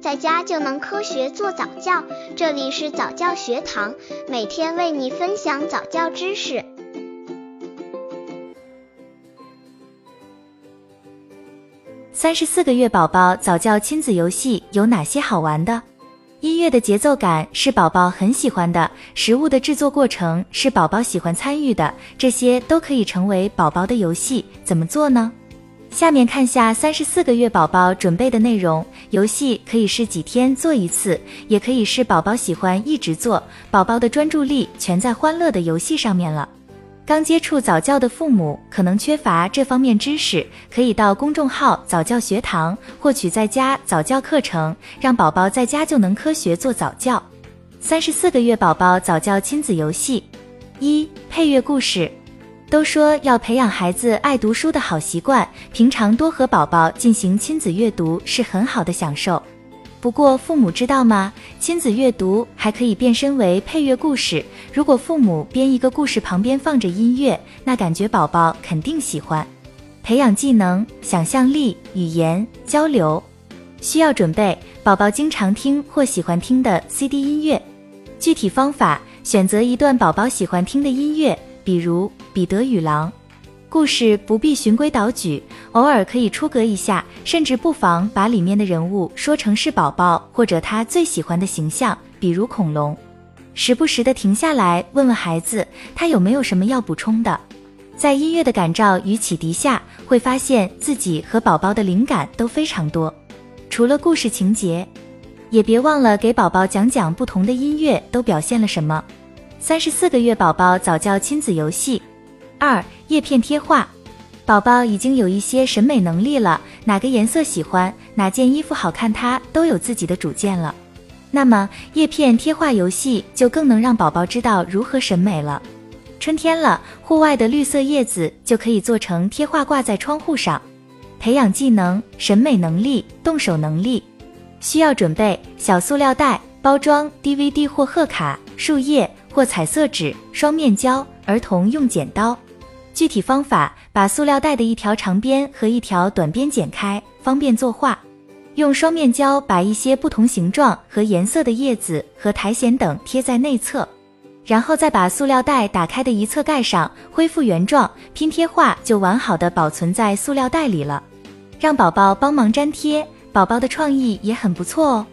在家就能科学做早教。这里是早教学堂，每天为你分享早教知识。三十四个月宝宝早教亲子游戏有哪些好玩的？音乐的节奏感是宝宝很喜欢的，食物的制作过程是宝宝喜欢参与的，这些都可以成为宝宝的游戏。怎么做呢？下面看下三十四个月宝宝准备的内容。游戏可以是几天做一次，也可以是宝宝喜欢一直做，宝宝的专注力全在欢乐的游戏上面了。刚接触早教的父母可能缺乏这方面知识，可以到公众号早教学堂获取在家早教课程，让宝宝在家就能科学做早教。三十四个月宝宝早教亲子游戏一配乐故事。都说要培养孩子爱读书的好习惯，平常多和宝宝进行亲子阅读是很好的享受。不过，父母知道吗？亲子阅读还可以变身为配乐故事。如果父母编一个故事，旁边放着音乐，那感觉宝宝肯定喜欢。培养技能、想象力、语言交流，需要准备宝宝经常听或喜欢听的 CD 音乐。具体方法：选择一段宝宝喜欢听的音乐，比如《彼得与狼》。故事不必循规蹈矩，偶尔可以出格一下，甚至不妨把里面的人物说成是宝宝或者他最喜欢的形象，比如恐龙。时不时的停下来问问孩子，他有没有什么要补充的。在音乐的感召与启迪下，会发现自己和宝宝的灵感都非常多。除了故事情节，也别忘了给宝宝讲讲不同的音乐都表现了什么。三十四个月宝宝早教亲子游戏。二叶片贴画，宝宝已经有一些审美能力了，哪个颜色喜欢，哪件衣服好看，他都有自己的主见了。那么叶片贴画游戏就更能让宝宝知道如何审美了。春天了，户外的绿色叶子就可以做成贴画挂在窗户上，培养技能、审美能力、动手能力。需要准备小塑料袋、包装 DVD 或贺卡、树叶或彩色纸、双面胶、儿童用剪刀。具体方法：把塑料袋的一条长边和一条短边剪开，方便作画。用双面胶把一些不同形状和颜色的叶子和苔藓等贴在内侧，然后再把塑料袋打开的一侧盖上，恢复原状，拼贴画就完好的保存在塑料袋里了。让宝宝帮忙粘贴，宝宝的创意也很不错哦。